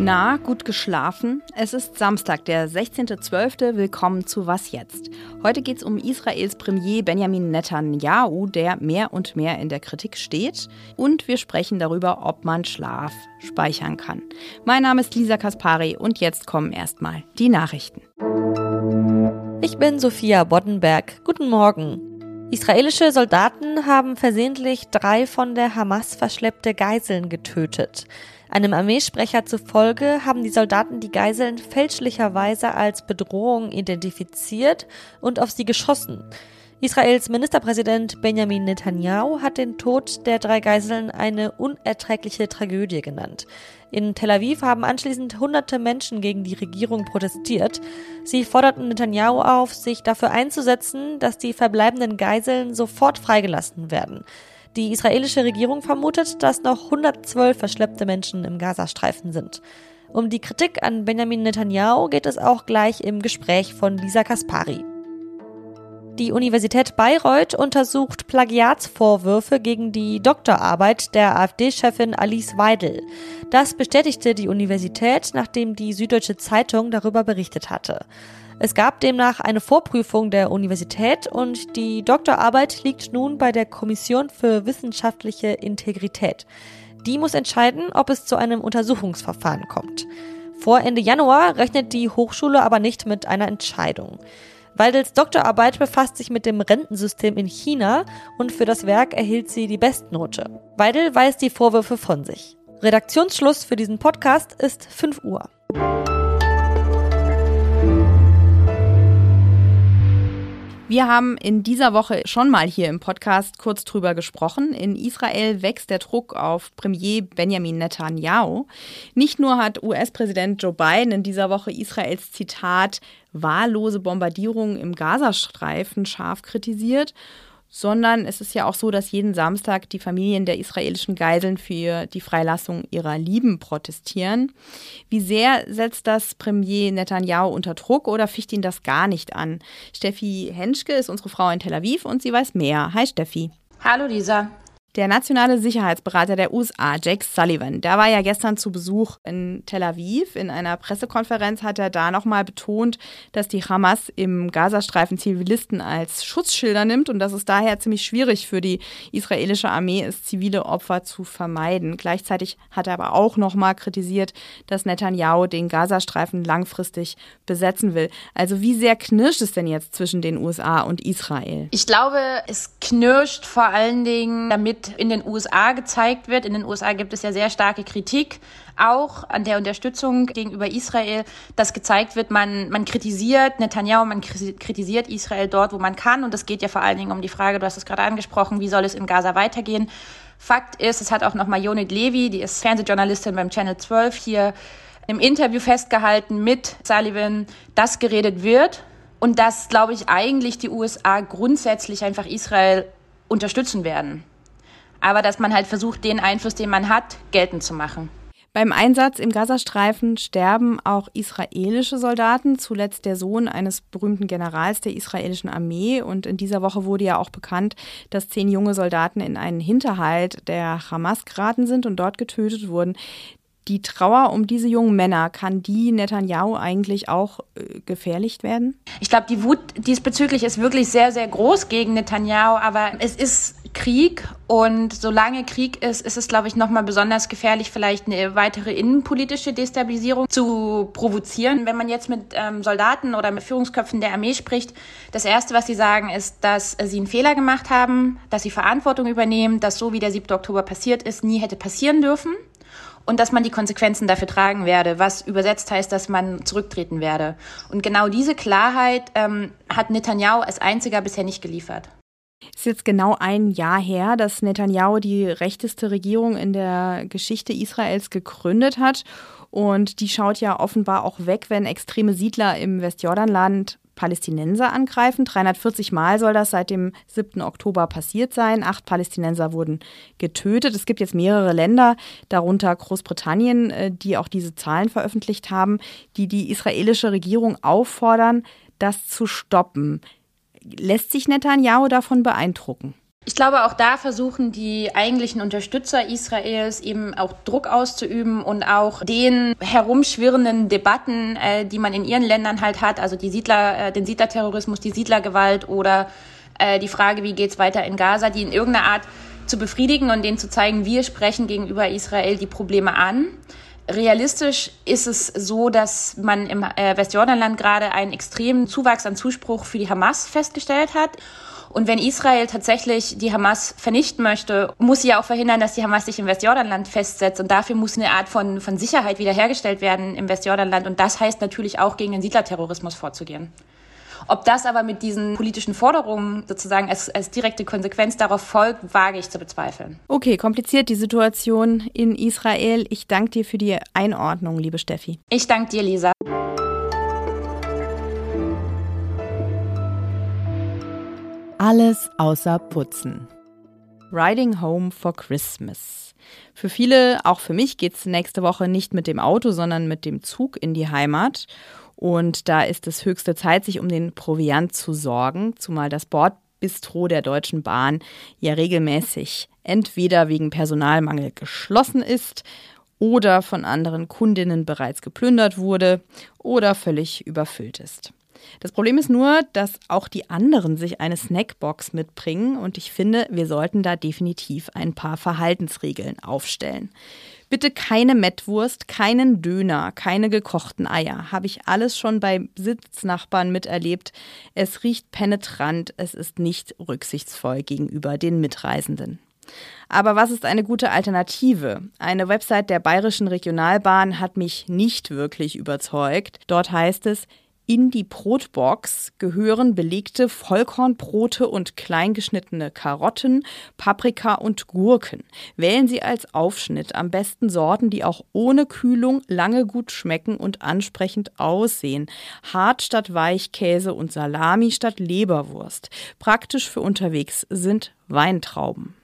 Na, gut geschlafen? Es ist Samstag, der 16.12. Willkommen zu Was jetzt? Heute geht es um Israels Premier Benjamin Netanyahu, der mehr und mehr in der Kritik steht. Und wir sprechen darüber, ob man Schlaf speichern kann. Mein Name ist Lisa Kaspari und jetzt kommen erstmal die Nachrichten. Ich bin Sophia Boddenberg. Guten Morgen. Israelische Soldaten haben versehentlich drei von der Hamas verschleppte Geiseln getötet. Einem Armeesprecher zufolge haben die Soldaten die Geiseln fälschlicherweise als Bedrohung identifiziert und auf sie geschossen. Israels Ministerpräsident Benjamin Netanyahu hat den Tod der drei Geiseln eine unerträgliche Tragödie genannt. In Tel Aviv haben anschließend hunderte Menschen gegen die Regierung protestiert. Sie forderten Netanyahu auf, sich dafür einzusetzen, dass die verbleibenden Geiseln sofort freigelassen werden. Die israelische Regierung vermutet, dass noch 112 verschleppte Menschen im Gazastreifen sind. Um die Kritik an Benjamin Netanyahu geht es auch gleich im Gespräch von Lisa Kaspari. Die Universität Bayreuth untersucht Plagiatsvorwürfe gegen die Doktorarbeit der AfD-Chefin Alice Weidel. Das bestätigte die Universität, nachdem die Süddeutsche Zeitung darüber berichtet hatte. Es gab demnach eine Vorprüfung der Universität und die Doktorarbeit liegt nun bei der Kommission für wissenschaftliche Integrität. Die muss entscheiden, ob es zu einem Untersuchungsverfahren kommt. Vor Ende Januar rechnet die Hochschule aber nicht mit einer Entscheidung. Weidels Doktorarbeit befasst sich mit dem Rentensystem in China und für das Werk erhielt sie die Bestnote. Weidel weist die Vorwürfe von sich. Redaktionsschluss für diesen Podcast ist 5 Uhr. Wir haben in dieser Woche schon mal hier im Podcast kurz drüber gesprochen. In Israel wächst der Druck auf Premier Benjamin Netanyahu. Nicht nur hat US-Präsident Joe Biden in dieser Woche Israels Zitat wahllose Bombardierungen im Gazastreifen scharf kritisiert, sondern es ist ja auch so, dass jeden Samstag die Familien der israelischen Geiseln für die Freilassung ihrer Lieben protestieren. Wie sehr setzt das Premier Netanyahu unter Druck oder ficht ihn das gar nicht an? Steffi Henschke ist unsere Frau in Tel Aviv und sie weiß mehr. Hi Steffi. Hallo Lisa. Der nationale Sicherheitsberater der USA, Jake Sullivan, der war ja gestern zu Besuch in Tel Aviv. In einer Pressekonferenz hat er da nochmal betont, dass die Hamas im Gazastreifen Zivilisten als Schutzschilder nimmt und dass es daher ziemlich schwierig für die israelische Armee ist, zivile Opfer zu vermeiden. Gleichzeitig hat er aber auch nochmal kritisiert, dass Netanyahu den Gazastreifen langfristig besetzen will. Also wie sehr knirscht es denn jetzt zwischen den USA und Israel? Ich glaube, es knirscht vor allen Dingen, damit in den USA gezeigt wird. In den USA gibt es ja sehr starke Kritik auch an der Unterstützung gegenüber Israel, dass gezeigt wird, man, man kritisiert Netanyahu, man kritisiert Israel dort, wo man kann. Und es geht ja vor allen Dingen um die Frage, du hast es gerade angesprochen, wie soll es in Gaza weitergehen? Fakt ist, es hat auch nochmal Jonit Levy, die ist Fernsehjournalistin beim Channel 12 hier im Interview festgehalten mit Sullivan, dass geredet wird und dass, glaube ich, eigentlich die USA grundsätzlich einfach Israel unterstützen werden aber dass man halt versucht, den Einfluss, den man hat, geltend zu machen. Beim Einsatz im Gazastreifen sterben auch israelische Soldaten, zuletzt der Sohn eines berühmten Generals der israelischen Armee. Und in dieser Woche wurde ja auch bekannt, dass zehn junge Soldaten in einen Hinterhalt der Hamas geraten sind und dort getötet wurden. Die Trauer um diese jungen Männer, kann die Netanyahu eigentlich auch äh, gefährlich werden? Ich glaube, die Wut diesbezüglich ist wirklich sehr, sehr groß gegen Netanyahu, aber es ist Krieg und solange Krieg ist, ist es, glaube ich, nochmal besonders gefährlich, vielleicht eine weitere innenpolitische Destabilisierung zu provozieren. Wenn man jetzt mit ähm, Soldaten oder mit Führungsköpfen der Armee spricht, das Erste, was sie sagen, ist, dass sie einen Fehler gemacht haben, dass sie Verantwortung übernehmen, dass so wie der 7. Oktober passiert ist, nie hätte passieren dürfen und dass man die Konsequenzen dafür tragen werde, was übersetzt heißt, dass man zurücktreten werde. Und genau diese Klarheit ähm, hat Netanyahu als einziger bisher nicht geliefert. Es ist jetzt genau ein Jahr her, dass Netanyahu die rechteste Regierung in der Geschichte Israels gegründet hat. Und die schaut ja offenbar auch weg, wenn extreme Siedler im Westjordanland Palästinenser angreifen. 340 Mal soll das seit dem 7. Oktober passiert sein. Acht Palästinenser wurden getötet. Es gibt jetzt mehrere Länder, darunter Großbritannien, äh, die auch diese Zahlen veröffentlicht haben, die die israelische Regierung auffordern, das zu stoppen. Lässt sich Netanyahu davon beeindrucken? Ich glaube, auch da versuchen die eigentlichen Unterstützer Israels eben auch Druck auszuüben und auch den herumschwirrenden Debatten, äh, die man in ihren Ländern halt hat, also die Siedler, äh, den Siedlerterrorismus, die Siedlergewalt oder äh, die Frage, wie geht's weiter in Gaza, die in irgendeiner Art zu befriedigen und denen zu zeigen, wir sprechen gegenüber Israel die Probleme an. Realistisch ist es so, dass man im äh, Westjordanland gerade einen extremen Zuwachs an Zuspruch für die Hamas festgestellt hat. Und wenn Israel tatsächlich die Hamas vernichten möchte, muss sie ja auch verhindern, dass die Hamas sich im Westjordanland festsetzt. Und dafür muss eine Art von, von Sicherheit wiederhergestellt werden im Westjordanland. Und das heißt natürlich auch, gegen den Siedlerterrorismus vorzugehen. Ob das aber mit diesen politischen Forderungen sozusagen als, als direkte Konsequenz darauf folgt, wage ich zu bezweifeln. Okay, kompliziert die Situation in Israel. Ich danke dir für die Einordnung, liebe Steffi. Ich danke dir, Lisa. Alles außer Putzen. Riding Home for Christmas. Für viele, auch für mich, geht es nächste Woche nicht mit dem Auto, sondern mit dem Zug in die Heimat. Und da ist es höchste Zeit, sich um den Proviant zu sorgen, zumal das Bordbistro der Deutschen Bahn ja regelmäßig entweder wegen Personalmangel geschlossen ist oder von anderen Kundinnen bereits geplündert wurde oder völlig überfüllt ist. Das Problem ist nur, dass auch die anderen sich eine Snackbox mitbringen und ich finde, wir sollten da definitiv ein paar Verhaltensregeln aufstellen. Bitte keine Mettwurst, keinen Döner, keine gekochten Eier. Habe ich alles schon bei Sitznachbarn miterlebt. Es riecht penetrant, es ist nicht rücksichtsvoll gegenüber den Mitreisenden. Aber was ist eine gute Alternative? Eine Website der Bayerischen Regionalbahn hat mich nicht wirklich überzeugt. Dort heißt es, in die Brotbox gehören belegte Vollkornbrote und kleingeschnittene Karotten, Paprika und Gurken. Wählen Sie als Aufschnitt am besten Sorten, die auch ohne Kühlung lange gut schmecken und ansprechend aussehen. Hart statt Weichkäse und Salami statt Leberwurst. Praktisch für unterwegs sind Weintrauben.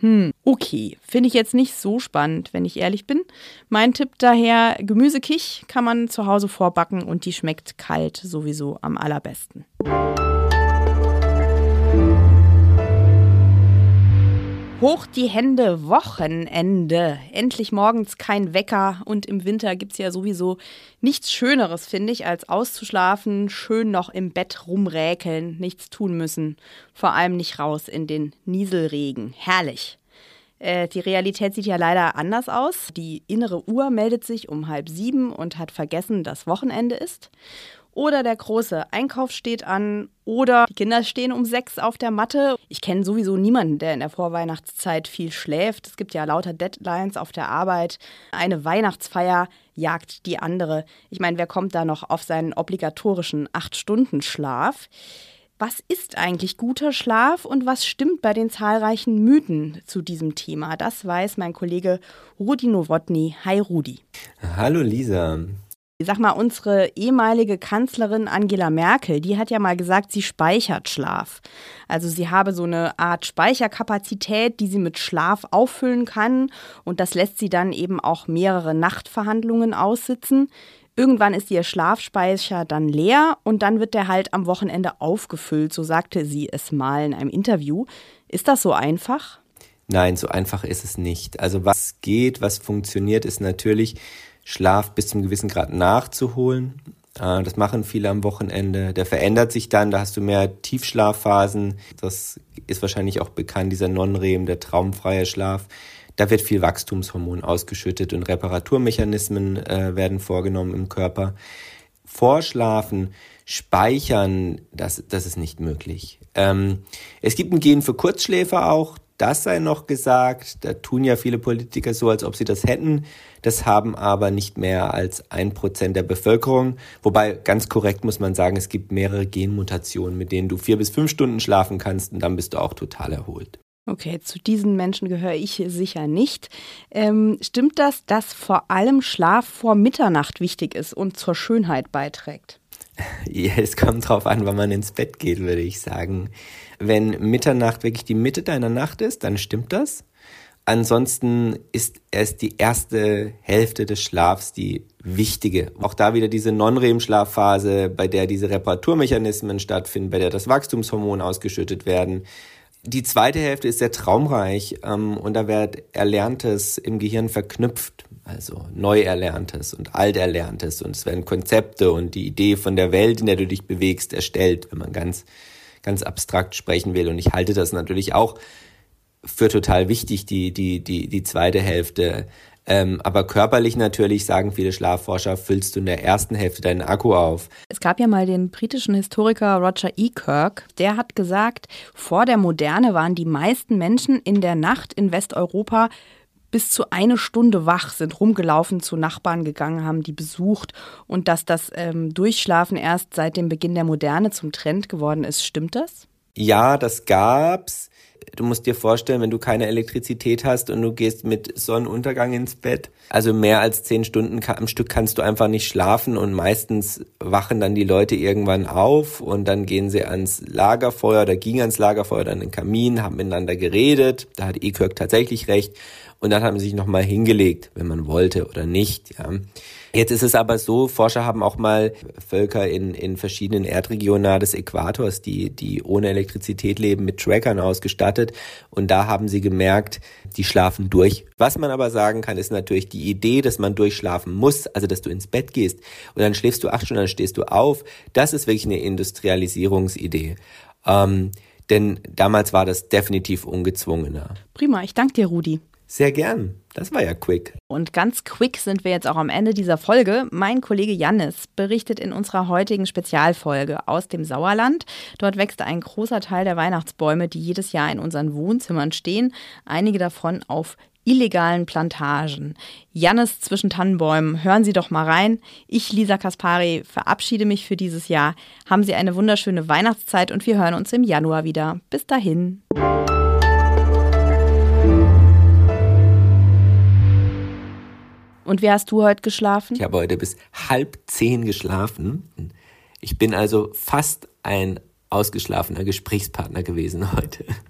Hm, okay. Finde ich jetzt nicht so spannend, wenn ich ehrlich bin. Mein Tipp daher, Gemüsekich kann man zu Hause vorbacken und die schmeckt kalt sowieso am allerbesten. Hoch die Hände, Wochenende. Endlich morgens kein Wecker und im Winter gibt es ja sowieso nichts Schöneres, finde ich, als auszuschlafen, schön noch im Bett rumräkeln, nichts tun müssen. Vor allem nicht raus in den Nieselregen. Herrlich. Äh, die Realität sieht ja leider anders aus. Die innere Uhr meldet sich um halb sieben und hat vergessen, dass Wochenende ist oder der große Einkauf steht an oder die Kinder stehen um sechs auf der Matte. Ich kenne sowieso niemanden, der in der Vorweihnachtszeit viel schläft. Es gibt ja lauter Deadlines auf der Arbeit. Eine Weihnachtsfeier jagt die andere. Ich meine, wer kommt da noch auf seinen obligatorischen Acht-Stunden-Schlaf? Was ist eigentlich guter Schlaf und was stimmt bei den zahlreichen Mythen zu diesem Thema? Das weiß mein Kollege Rudi Nowotny. Hi Rudi. Hallo Lisa. Sag mal, unsere ehemalige Kanzlerin Angela Merkel, die hat ja mal gesagt, sie speichert Schlaf. Also sie habe so eine Art Speicherkapazität, die sie mit Schlaf auffüllen kann und das lässt sie dann eben auch mehrere Nachtverhandlungen aussitzen. Irgendwann ist ihr Schlafspeicher dann leer und dann wird der halt am Wochenende aufgefüllt, so sagte sie es mal in einem Interview. Ist das so einfach? Nein, so einfach ist es nicht. Also was geht, was funktioniert, ist natürlich Schlaf bis zum gewissen Grad nachzuholen. Äh, das machen viele am Wochenende. Der verändert sich dann, da hast du mehr Tiefschlafphasen. Das ist wahrscheinlich auch bekannt, dieser Non-REM, der traumfreie Schlaf. Da wird viel Wachstumshormon ausgeschüttet und Reparaturmechanismen äh, werden vorgenommen im Körper. Vorschlafen, speichern, das, das ist nicht möglich. Ähm, es gibt ein Gen für Kurzschläfer auch, das sei noch gesagt. Da tun ja viele Politiker so, als ob sie das hätten. Das haben aber nicht mehr als ein Prozent der Bevölkerung. Wobei ganz korrekt muss man sagen, es gibt mehrere Genmutationen, mit denen du vier bis fünf Stunden schlafen kannst und dann bist du auch total erholt. Okay, zu diesen Menschen gehöre ich sicher nicht. Ähm, stimmt das, dass vor allem Schlaf vor Mitternacht wichtig ist und zur Schönheit beiträgt? Ja, es kommt drauf an, wann man ins Bett geht, würde ich sagen. Wenn Mitternacht wirklich die Mitte deiner Nacht ist, dann stimmt das. Ansonsten ist erst die erste Hälfte des Schlafs die wichtige. Auch da wieder diese Non-REM-Schlafphase, bei der diese Reparaturmechanismen stattfinden, bei der das Wachstumshormon ausgeschüttet werden. Die zweite Hälfte ist sehr traumreich ähm, und da wird Erlerntes im Gehirn verknüpft, also Neuerlerntes und Alterlerntes und es werden Konzepte und die Idee von der Welt, in der du dich bewegst, erstellt, wenn man ganz, ganz abstrakt sprechen will. Und ich halte das natürlich auch für total wichtig, die, die, die, die zweite Hälfte ähm, aber körperlich natürlich, sagen viele Schlafforscher, füllst du in der ersten Hälfte deinen Akku auf. Es gab ja mal den britischen Historiker Roger E. Kirk, der hat gesagt, vor der Moderne waren die meisten Menschen in der Nacht in Westeuropa bis zu eine Stunde wach, sind rumgelaufen, zu Nachbarn gegangen, haben die besucht und dass das ähm, Durchschlafen erst seit dem Beginn der Moderne zum Trend geworden ist. Stimmt das? Ja, das gab's du musst dir vorstellen, wenn du keine Elektrizität hast und du gehst mit Sonnenuntergang ins Bett, also mehr als zehn Stunden am Stück kannst du einfach nicht schlafen und meistens wachen dann die Leute irgendwann auf und dann gehen sie ans Lagerfeuer oder gingen ans Lagerfeuer oder an den Kamin, haben miteinander geredet, da hat Ekirk tatsächlich recht und dann haben sie sich nochmal hingelegt, wenn man wollte oder nicht, ja. Jetzt ist es aber so, Forscher haben auch mal Völker in, in verschiedenen Erdregionen nahe des Äquators, die, die ohne Elektrizität leben, mit Trackern ausgestattet. Und da haben sie gemerkt, die schlafen durch. Was man aber sagen kann, ist natürlich die Idee, dass man durchschlafen muss, also dass du ins Bett gehst und dann schläfst du acht Stunden, dann stehst du auf. Das ist wirklich eine Industrialisierungsidee. Ähm, denn damals war das definitiv ungezwungener. Prima, ich danke dir, Rudi. Sehr gern. Das war ja quick. Und ganz quick sind wir jetzt auch am Ende dieser Folge. Mein Kollege Jannis berichtet in unserer heutigen Spezialfolge aus dem Sauerland. Dort wächst ein großer Teil der Weihnachtsbäume, die jedes Jahr in unseren Wohnzimmern stehen. Einige davon auf illegalen Plantagen. Jannis zwischen Tannenbäumen, hören Sie doch mal rein. Ich, Lisa Kaspari, verabschiede mich für dieses Jahr. Haben Sie eine wunderschöne Weihnachtszeit und wir hören uns im Januar wieder. Bis dahin. Und wie hast du heute geschlafen? Ich habe heute bis halb zehn geschlafen. Ich bin also fast ein ausgeschlafener Gesprächspartner gewesen heute.